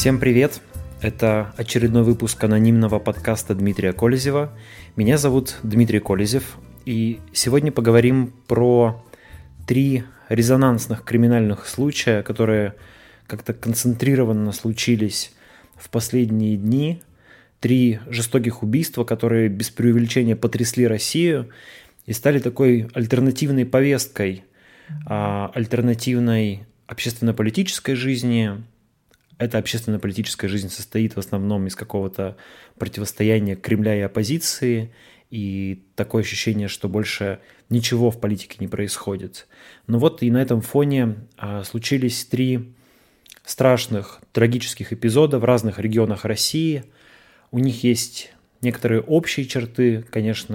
Всем привет! Это очередной выпуск анонимного подкаста Дмитрия Колезева. Меня зовут Дмитрий Колезев, и сегодня поговорим про три резонансных криминальных случая, которые как-то концентрированно случились в последние дни. Три жестоких убийства, которые без преувеличения потрясли Россию и стали такой альтернативной повесткой, а, альтернативной общественно-политической жизни. Эта общественно-политическая жизнь состоит в основном из какого-то противостояния Кремля и оппозиции, и такое ощущение, что больше ничего в политике не происходит. Но вот и на этом фоне а, случились три страшных, трагических эпизода в разных регионах России. У них есть некоторые общие черты, конечно,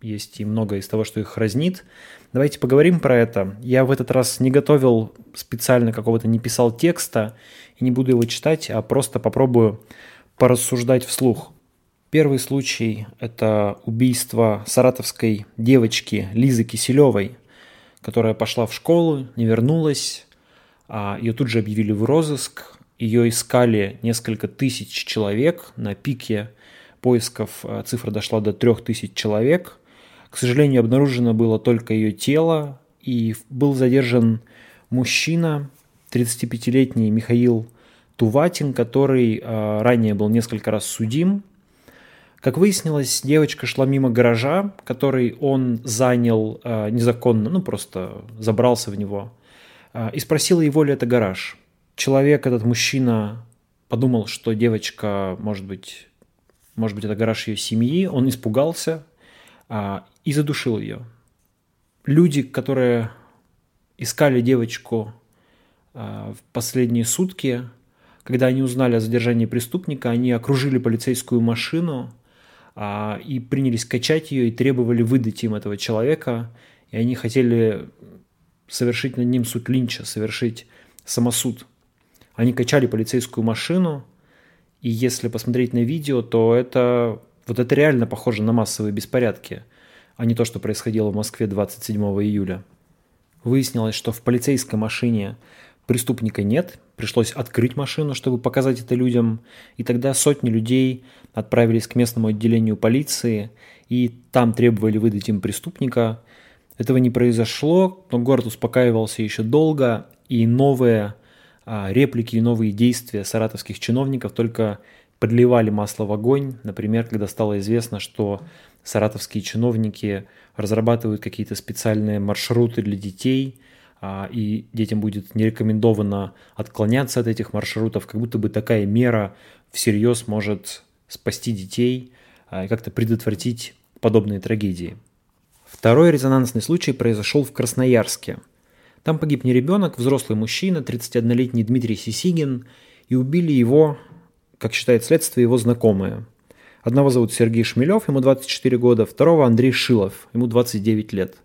есть и много из того, что их разнит. Давайте поговорим про это. Я в этот раз не готовил специально какого-то, не писал текста и не буду его читать, а просто попробую порассуждать вслух. Первый случай – это убийство саратовской девочки Лизы Киселевой, которая пошла в школу, не вернулась, а ее тут же объявили в розыск, ее искали несколько тысяч человек, на пике поисков а, цифра дошла до трех тысяч человек – к сожалению, обнаружено было только ее тело, и был задержан мужчина, 35-летний Михаил Туватин, который э, ранее был несколько раз судим. Как выяснилось, девочка шла мимо гаража, который он занял э, незаконно, ну просто забрался в него, э, и спросила его ли это гараж. Человек, этот мужчина, подумал, что девочка, может быть, может быть, это гараж ее семьи, он испугался, и задушил ее. Люди, которые искали девочку а, в последние сутки, когда они узнали о задержании преступника, они окружили полицейскую машину а, и принялись качать ее и требовали выдать им этого человека. И они хотели совершить над ним суд Линча, совершить самосуд. Они качали полицейскую машину, и если посмотреть на видео, то это вот это реально похоже на массовые беспорядки, а не то, что происходило в Москве 27 июля. Выяснилось, что в полицейской машине преступника нет, пришлось открыть машину, чтобы показать это людям, и тогда сотни людей отправились к местному отделению полиции, и там требовали выдать им преступника. Этого не произошло, но город успокаивался еще долго, и новые а, реплики и новые действия саратовских чиновников только подливали масло в огонь, например, когда стало известно, что саратовские чиновники разрабатывают какие-то специальные маршруты для детей, а, и детям будет не рекомендовано отклоняться от этих маршрутов, как будто бы такая мера всерьез может спасти детей а, и как-то предотвратить подобные трагедии. Второй резонансный случай произошел в Красноярске. Там погиб не ребенок, взрослый мужчина, 31-летний Дмитрий Сисигин, и убили его как считает следствие, его знакомые. Одного зовут Сергей Шмелев, ему 24 года, второго Андрей Шилов, ему 29 лет.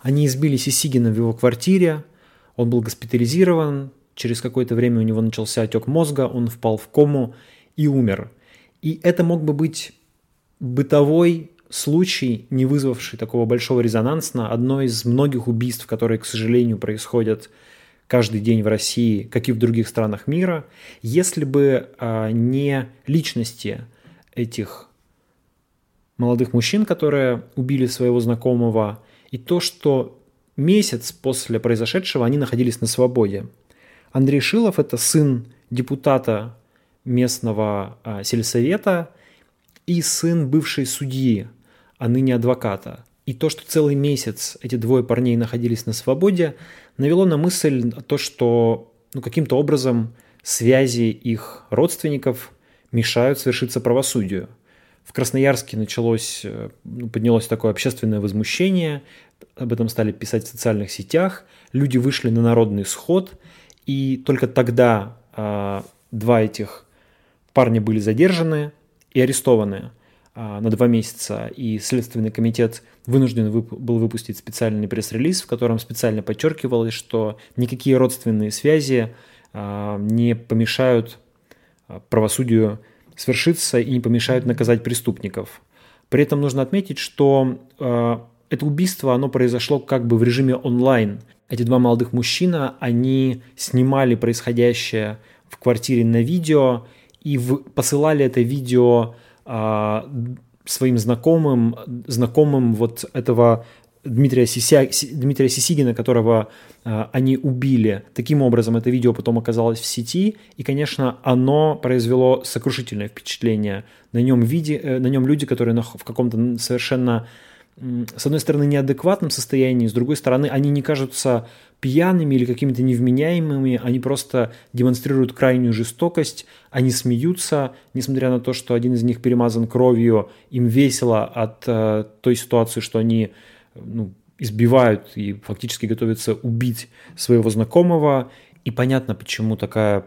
Они избили Сисигина в его квартире, он был госпитализирован, через какое-то время у него начался отек мозга, он впал в кому и умер. И это мог бы быть бытовой случай, не вызвавший такого большого резонанса, одно из многих убийств, которые, к сожалению, происходят каждый день в России, как и в других странах мира, если бы а, не личности этих молодых мужчин, которые убили своего знакомого, и то, что месяц после произошедшего они находились на свободе. Андрей Шилов – это сын депутата местного а, сельсовета и сын бывшей судьи, а ныне адвоката. И то, что целый месяц эти двое парней находились на свободе, навело на мысль то, что ну, каким-то образом связи их родственников мешают совершиться правосудию. В Красноярске началось, э, ну, поднялось такое общественное возмущение, об этом стали писать в социальных сетях, люди вышли на народный сход, и только тогда э, два этих парня были задержаны и арестованы. А, на два месяца, и Следственный комитет вынужден был выпустить специальный пресс-релиз, в котором специально подчеркивалось, что никакие родственные связи а, не помешают а, правосудию свершиться и не помешают наказать преступников. При этом нужно отметить, что это убийство, оно произошло как бы в режиме онлайн. Эти два молодых мужчина, они снимали происходящее в квартире на видео и в, посылали это видео а, своим знакомым, знакомым вот этого Дмитрия, Сися, Дмитрия Сисигина, которого э, они убили. Таким образом, это видео потом оказалось в сети, и, конечно, оно произвело сокрушительное впечатление. На нем, виде, э, на нем люди, которые на, в каком-то совершенно, с одной стороны, неадекватном состоянии, с другой стороны, они не кажутся пьяными или какими-то невменяемыми, они просто демонстрируют крайнюю жестокость, они смеются, несмотря на то, что один из них перемазан кровью, им весело от э, той ситуации, что они ну, избивают и фактически готовятся убить своего знакомого. И понятно, почему такая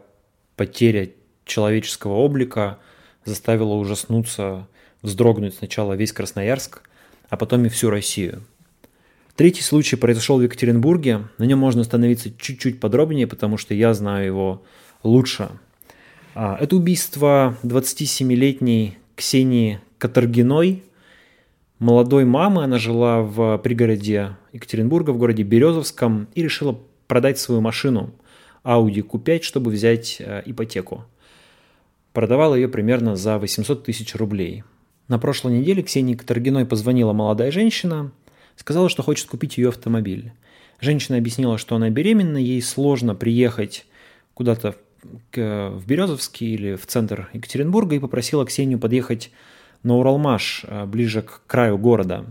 потеря человеческого облика заставила ужаснуться, вздрогнуть сначала весь Красноярск, а потом и всю Россию. Третий случай произошел в Екатеринбурге. На нем можно остановиться чуть-чуть подробнее, потому что я знаю его лучше. А, это убийство 27-летней Ксении Катаргиной, молодой мамы. Она жила в пригороде Екатеринбурга, в городе Березовском, и решила продать свою машину Audi Q5, чтобы взять э, ипотеку. Продавала ее примерно за 800 тысяч рублей. На прошлой неделе Ксении Катаргиной позвонила молодая женщина, сказала, что хочет купить ее автомобиль. Женщина объяснила, что она беременна, ей сложно приехать куда-то в Березовский или в центр Екатеринбурга и попросила Ксению подъехать на Уралмаш, э, ближе к краю города.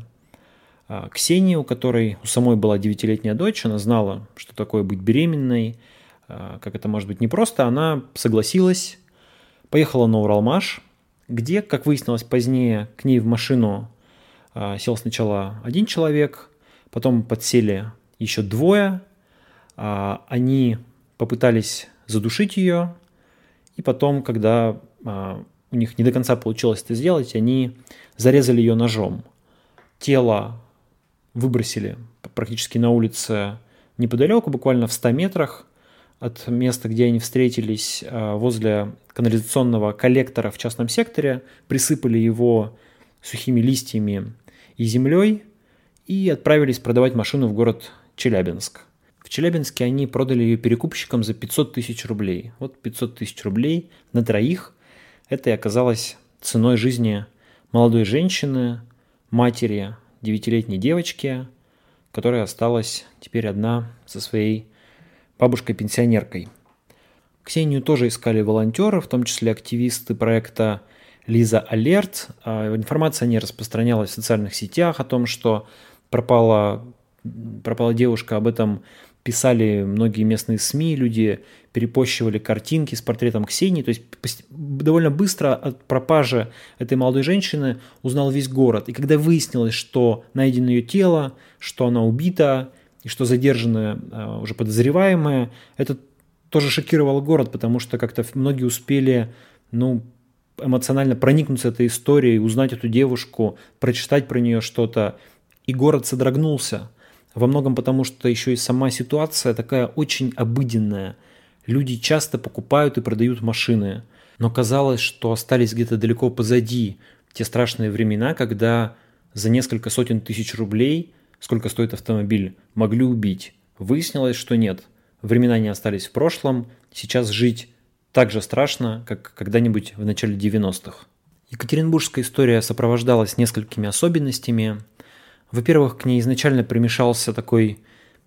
А, Ксении, у которой у самой была девятилетняя дочь, она знала, что такое быть беременной, а, как это может быть непросто, она согласилась, поехала на Уралмаш, где, как выяснилось позднее, к ней в машину а, сел сначала один человек, потом подсели еще двое, они попытались задушить ее, и потом, когда у них не до конца получилось это сделать, они зарезали ее ножом. Тело выбросили практически на улице неподалеку, буквально в 100 метрах от места, где они встретились, а, возле канализационного коллектора в частном секторе, присыпали его сухими листьями и землей и отправились продавать машину в город Челябинск. В Челябинске они продали ее перекупщикам за 500 тысяч рублей. Вот 500 тысяч рублей на троих – это и оказалось ценой жизни молодой женщины, матери девятилетней девочки, которая осталась теперь одна со своей бабушкой-пенсионеркой. Ксению тоже искали волонтеры, в том числе активисты проекта Лиза Алерт. А, информация не распространялась в социальных сетях о том, что пропала, пропала девушка. Об этом писали многие местные СМИ, люди перепощивали картинки с портретом Ксении. То есть довольно быстро от пропажи этой молодой женщины узнал весь город. И когда выяснилось, что найдено ее тело, что она убита, и что задержаны а, уже подозреваемые, это тоже шокировало город, потому что как-то многие успели ну, эмоционально проникнуться этой историей, узнать эту девушку, прочитать про нее что-то. И город содрогнулся. Во многом потому, что еще и сама ситуация такая очень обыденная. Люди часто покупают и продают машины, но казалось, что остались где-то далеко позади те страшные времена, когда за несколько сотен тысяч рублей, сколько стоит автомобиль, могли убить. Выяснилось, что нет. Времена не остались в прошлом, сейчас жить так же страшно, как когда-нибудь в начале 90-х. Екатеринбургская история сопровождалась несколькими особенностями, во-первых, к ней изначально примешался такой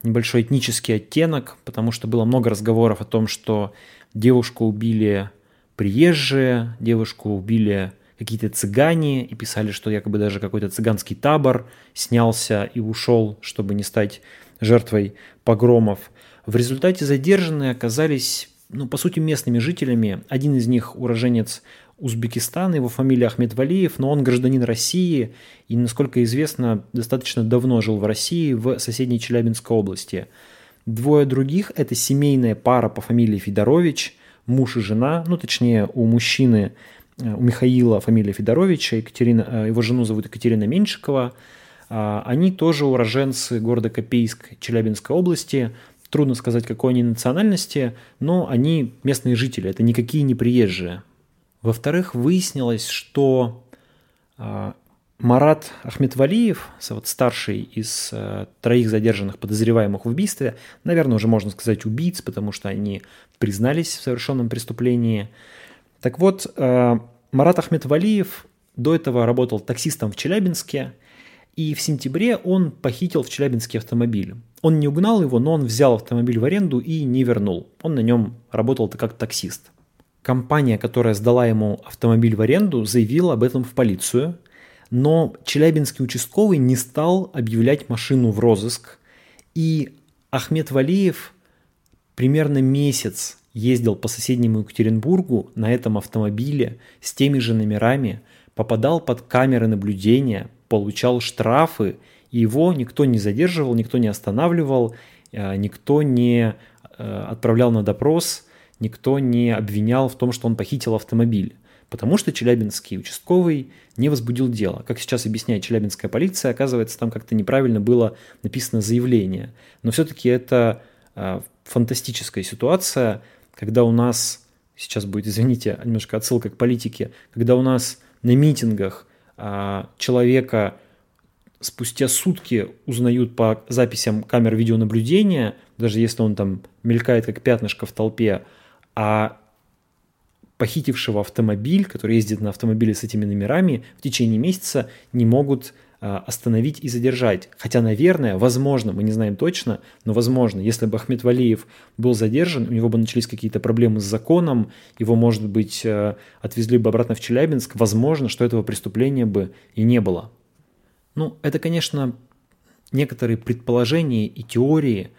небольшой этнический оттенок, потому что было много разговоров о том, что девушку убили приезжие, девушку убили какие-то цыгане, и писали, что якобы даже какой-то цыганский табор снялся и ушел, чтобы не стать жертвой погромов. В результате задержанные оказались, ну, по сути, местными жителями. Один из них уроженец Узбекистана, его фамилия Ахмед Валиев, но он гражданин России и, насколько известно, достаточно давно жил в России, в соседней Челябинской области. Двое других – это семейная пара по фамилии Федорович, муж и жена, ну, точнее, у мужчины, у Михаила фамилия Федоровича, Екатерина, э, его жену зовут Екатерина Меньшикова. А, они тоже уроженцы города Копейск Челябинской области. Трудно сказать, какой они национальности, но они местные жители, это никакие не приезжие. Во-вторых, выяснилось, что а, Марат Ахметвалиев, вот старший из э, троих задержанных подозреваемых в убийстве, наверное, уже можно сказать убийц, потому что они признались в совершенном преступлении. Так вот, э, Марат Ахметвалиев до этого работал таксистом в Челябинске, и в сентябре он похитил в Челябинске автомобиль. Он не угнал его, но он взял автомобиль в аренду и не вернул. Он на нем работал как таксист. Компания, которая сдала ему автомобиль в аренду, заявила об этом в полицию, но Челябинский участковый не стал объявлять машину в розыск, и Ахмед Валиев примерно месяц ездил по соседнему Екатеринбургу на этом автомобиле с теми же номерами, попадал под камеры наблюдения, получал штрафы, и его никто не задерживал, никто не останавливал, э, никто не э, отправлял на допрос, никто не обвинял в том, что он похитил автомобиль. Потому что челябинский участковый не возбудил дело. Как сейчас объясняет челябинская полиция, оказывается, там как-то неправильно было написано заявление. Но все-таки это э, фантастическая ситуация, когда у нас, сейчас будет, извините, немножко отсылка к политике, когда у нас на митингах а, человека спустя сутки узнают по записям камер видеонаблюдения, даже если он там мелькает как пятнышко в толпе, а похитившего автомобиль, который ездит на автомобиле с этими номерами, в течение месяца не могут остановить и задержать. Хотя, наверное, возможно, мы не знаем точно, но возможно, если бы Ахмед Валиев был задержан, у него бы начались какие-то проблемы с законом, его, может быть, э, отвезли бы обратно в Челябинск, возможно, что этого преступления бы и не было. Ну, это, конечно, некоторые предположения и теории,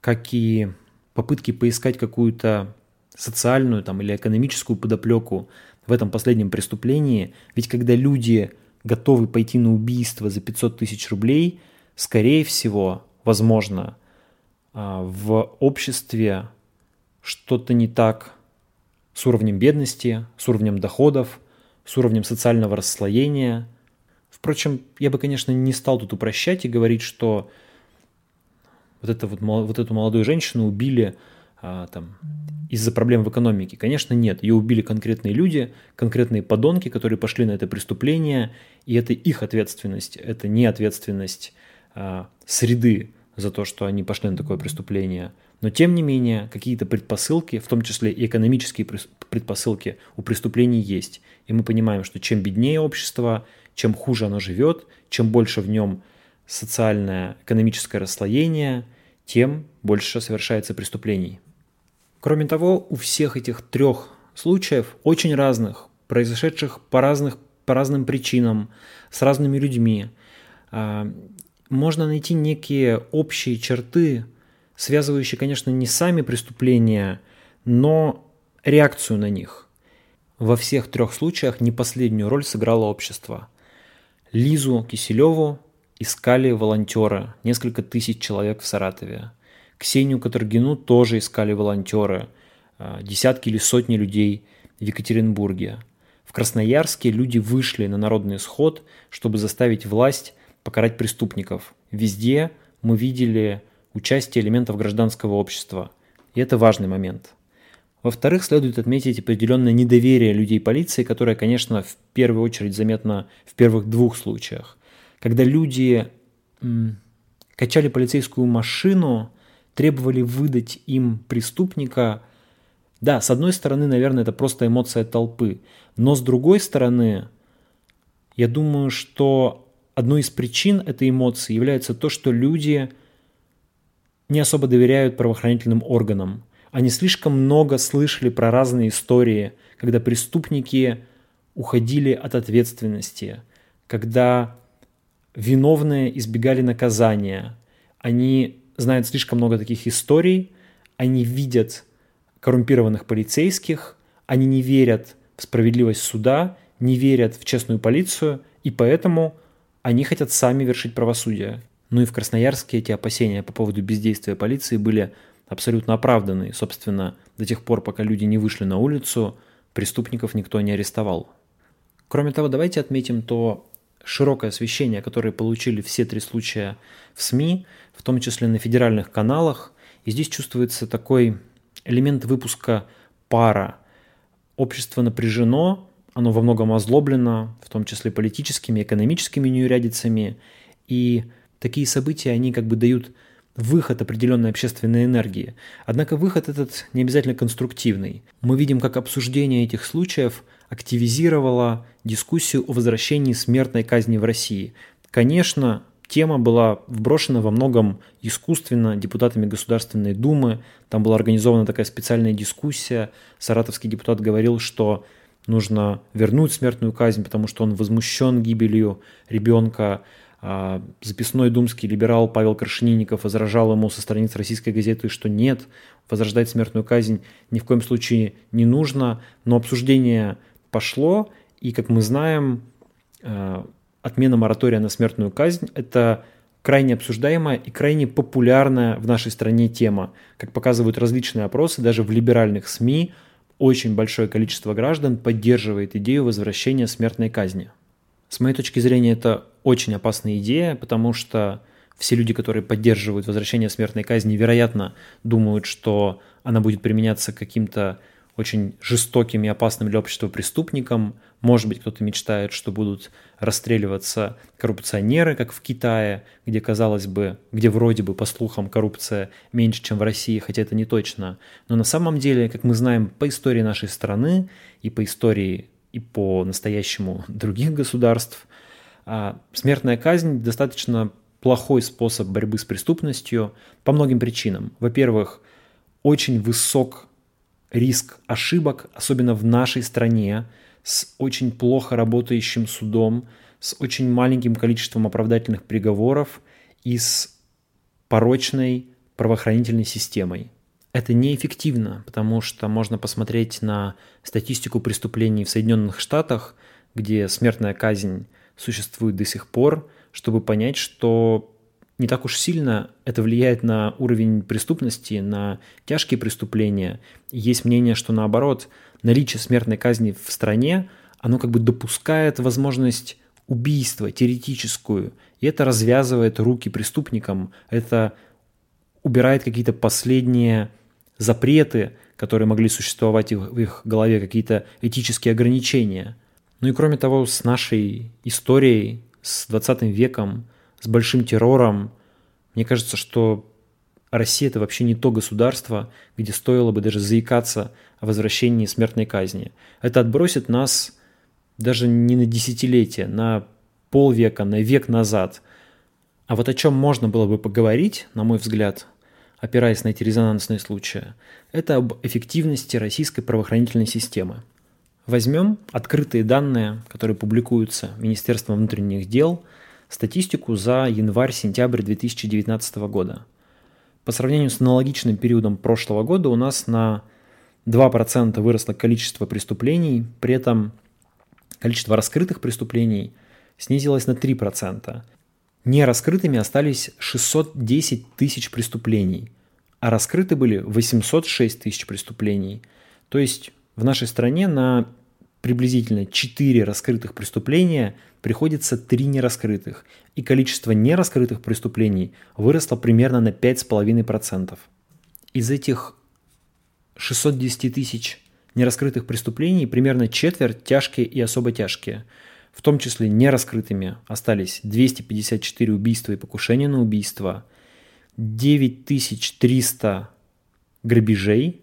как и попытки поискать какую-то социальную там, или экономическую подоплеку в этом последнем преступлении. Ведь когда люди готовы пойти на убийство за 500 тысяч рублей, скорее всего, возможно, а, в обществе что-то не так с уровнем бедности, с уровнем доходов, с уровнем социального расслоения. Впрочем, я бы, конечно, не стал тут упрощать и говорить, что вот, это вот, вот эту молодую женщину убили а, там, из-за проблем в экономике? Конечно, нет. Ее убили конкретные люди, конкретные подонки, которые пошли на это преступление, и это их ответственность, это не ответственность а, среды за то, что они пошли на такое преступление. Но тем не менее, какие-то предпосылки, в том числе и экономические предпосылки у преступлений есть. И мы понимаем, что чем беднее общество, чем хуже оно живет, чем больше в нем социальное, экономическое расслоение, тем больше совершается преступлений. Кроме того, у всех этих трех случаев, очень разных, произошедших по, разных, по разным причинам, с разными людьми, а, можно найти некие общие черты, связывающие, конечно, не сами преступления, но реакцию на них. Во всех трех случаях не последнюю роль сыграло общество. Лизу Киселеву искали волонтеры, несколько тысяч человек в Саратове – Ксению Катаргину тоже искали волонтеры, а, десятки или сотни людей в Екатеринбурге. В Красноярске люди вышли на народный сход, чтобы заставить власть покарать преступников. Везде мы видели участие элементов гражданского общества. И это важный момент. Во-вторых, следует отметить определенное недоверие людей полиции, которое, конечно, в первую очередь заметно в первых двух случаях. Когда люди качали полицейскую машину, требовали выдать им преступника, да, с одной стороны, наверное, это просто эмоция толпы, но с другой стороны, я думаю, что одной из причин этой эмоции является то, что люди не особо доверяют правоохранительным органам. Они слишком много слышали про разные истории, когда преступники уходили от ответственности, когда виновные избегали наказания, они знают слишком много таких историй, они видят коррумпированных полицейских, они не верят в справедливость суда, не верят в честную полицию, и поэтому они хотят сами вершить правосудие. Ну и в Красноярске эти опасения по поводу бездействия полиции были абсолютно оправданы. Собственно, до тех пор, пока люди не вышли на улицу, преступников никто не арестовал. Кроме того, давайте отметим то широкое освещение, которое получили все три случая в СМИ, в том числе на федеральных каналах. И здесь чувствуется такой элемент выпуска пара. Общество напряжено, оно во многом озлоблено, в том числе политическими, экономическими неурядицами, и такие события, они как бы дают выход определенной общественной энергии. Однако выход этот не обязательно конструктивный. Мы видим, как обсуждение этих случаев активизировало дискуссию о возвращении смертной казни в России. Конечно, тема была вброшена во многом искусственно депутатами Государственной Думы. Там была организована такая специальная дискуссия. Саратовский депутат говорил, что нужно вернуть смертную казнь, потому что он возмущен гибелью ребенка. А, записной думский либерал Павел Крашенинников возражал ему со страниц российской газеты, что нет, возрождать смертную казнь ни в коем случае не нужно, но обсуждение пошло, и, как мы знаем, а, отмена моратория на смертную казнь – это крайне обсуждаемая и крайне популярная в нашей стране тема. Как показывают различные опросы, даже в либеральных СМИ очень большое количество граждан поддерживает идею возвращения смертной казни. С моей точки зрения, это очень опасная идея, потому что все люди, которые поддерживают возвращение смертной казни, вероятно, думают, что она будет применяться каким-то очень жестоким и опасным для общества преступникам. Может быть, кто-то мечтает, что будут расстреливаться коррупционеры, как в Китае, где, казалось бы, где вроде бы, по слухам, коррупция меньше, чем в России, хотя это не точно. Но на самом деле, как мы знаем по истории нашей страны и по истории и по настоящему других государств, а, смертная казнь достаточно плохой способ борьбы с преступностью по многим причинам. Во-первых, очень высок риск ошибок, особенно в нашей стране, с очень плохо работающим судом, с очень маленьким количеством оправдательных приговоров и с порочной правоохранительной системой. Это неэффективно, потому что можно посмотреть на статистику преступлений в Соединенных Штатах, где смертная казнь существует до сих пор, чтобы понять, что не так уж сильно это влияет на уровень преступности, на тяжкие преступления. Есть мнение, что наоборот, наличие смертной казни в стране, оно как бы допускает возможность убийства теоретическую, и это развязывает руки преступникам, это убирает какие-то последние запреты, которые могли существовать в их голове, какие-то этические ограничения. Ну и кроме того, с нашей историей, с 20 веком, с большим террором, мне кажется, что Россия это вообще не то государство, где стоило бы даже заикаться о возвращении смертной казни. Это отбросит нас даже не на десятилетия, на полвека, на век назад. А вот о чем можно было бы поговорить, на мой взгляд, опираясь на эти резонансные случаи, это об эффективности российской правоохранительной системы. Возьмем открытые данные, которые публикуются Министерством внутренних дел, статистику за январь-сентябрь 2019 года. По сравнению с аналогичным периодом прошлого года у нас на 2% выросло количество преступлений, при этом количество раскрытых преступлений снизилось на 3%. Нераскрытыми остались 610 тысяч преступлений, а раскрыты были 806 тысяч преступлений. То есть в нашей стране на приблизительно 4 раскрытых преступления приходится 3 нераскрытых, и количество нераскрытых преступлений выросло примерно на 5,5%. Из этих 610 тысяч нераскрытых преступлений примерно четверть тяжкие и особо тяжкие – в том числе нераскрытыми остались 254 убийства и покушения на убийство, 9300 грабежей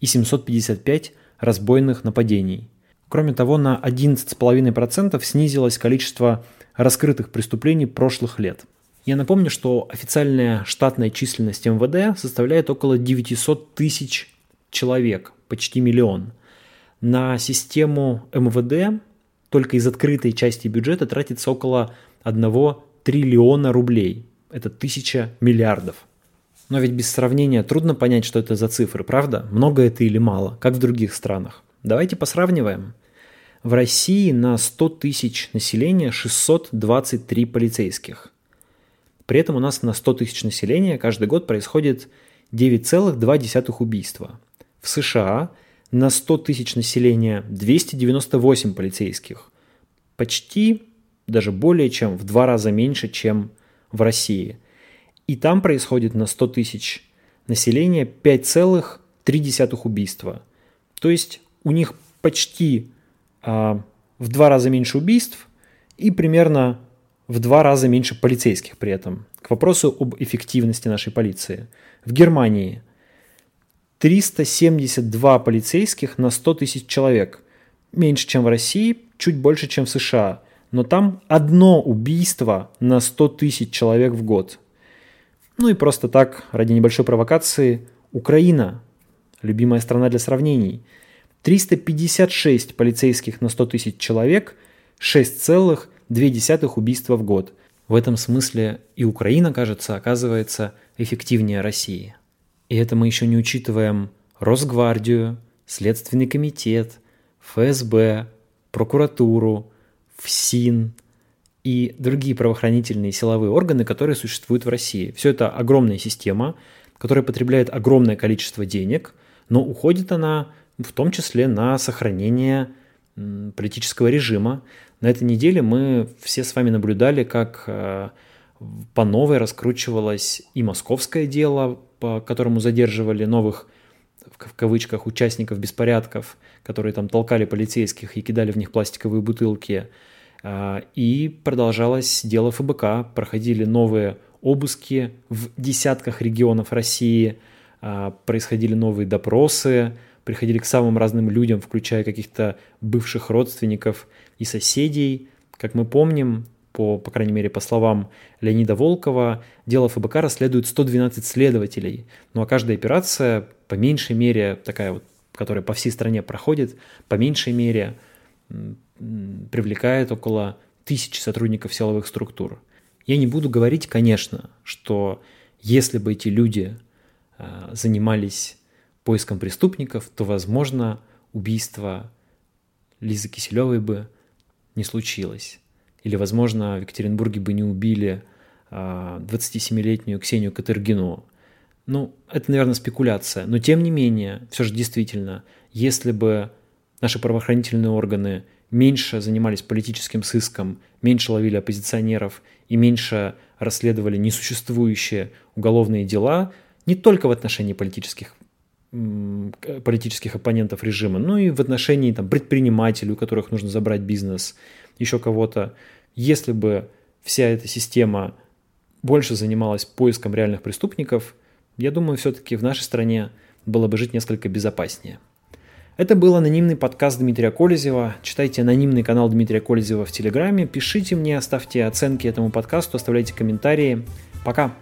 и 755 разбойных нападений. Кроме того, на 11,5% снизилось количество раскрытых преступлений прошлых лет. Я напомню, что официальная штатная численность МВД составляет около 900 тысяч человек, почти миллион. На систему МВД только из открытой части бюджета тратится около 1 триллиона рублей. Это тысяча миллиардов. Но ведь без сравнения трудно понять, что это за цифры, правда? Много это или мало, как в других странах. Давайте посравниваем. В России на 100 тысяч населения 623 полицейских. При этом у нас на 100 тысяч населения каждый год происходит 9,2 убийства. В США на 100 тысяч населения 298 полицейских. Почти, даже более чем в два раза меньше, чем в России. И там происходит на 100 тысяч населения 5,3 убийства. То есть у них почти в два раза меньше убийств и примерно в два раза меньше полицейских при этом. К вопросу об эффективности нашей полиции. В Германии 372 полицейских на 100 тысяч человек. Меньше, чем в России, чуть больше, чем в США. Но там одно убийство на 100 тысяч человек в год. Ну и просто так, ради небольшой провокации, Украина, любимая страна для сравнений. 356 полицейских на 100 тысяч человек, 6,2 убийства в год. В этом смысле и Украина, кажется, оказывается эффективнее России. И это мы еще не учитываем Росгвардию, Следственный комитет, ФСБ, прокуратуру, ФСИН и другие правоохранительные силовые органы, которые существуют в России. Все это огромная система, которая потребляет огромное количество денег, но уходит она в том числе на сохранение политического режима. На этой неделе мы все с вами наблюдали, как э, по новой раскручивалось и московское дело, по которому задерживали новых, в кавычках, участников беспорядков, которые там толкали полицейских и кидали в них пластиковые бутылки. А, и продолжалось дело ФБК, проходили новые обыски в десятках регионов России, а, происходили новые допросы, приходили к самым разным людям, включая каких-то бывших родственников и соседей. Как мы помним, по, по крайней мере, по словам Леонида Волкова, дело ФБК расследует 112 следователей. Ну а каждая операция, по меньшей мере, такая вот, которая по всей стране проходит, по меньшей мере привлекает около тысячи сотрудников силовых структур. Я не буду говорить, конечно, что если бы эти люди э, занимались поиском преступников, то, возможно, убийство Лизы Киселевой бы не случилось. Или, возможно, в Екатеринбурге бы не убили 27-летнюю а, Ксению Катергину. Ну, это, наверное, спекуляция. Но, тем не менее, все же действительно, если бы наши правоохранительные органы меньше занимались политическим сыском, меньше ловили оппозиционеров и меньше расследовали несуществующие уголовные дела, не только в отношении политических политических оппонентов режима, но и в отношении там, предпринимателей, у которых нужно забрать бизнес, еще кого-то. Если бы вся эта система больше занималась поиском реальных преступников, я думаю, все-таки в нашей стране было бы жить несколько безопаснее. Это был анонимный подкаст Дмитрия Колезева. Читайте анонимный канал Дмитрия Колезева в Телеграме, пишите мне, ставьте оценки этому подкасту, оставляйте комментарии. Пока!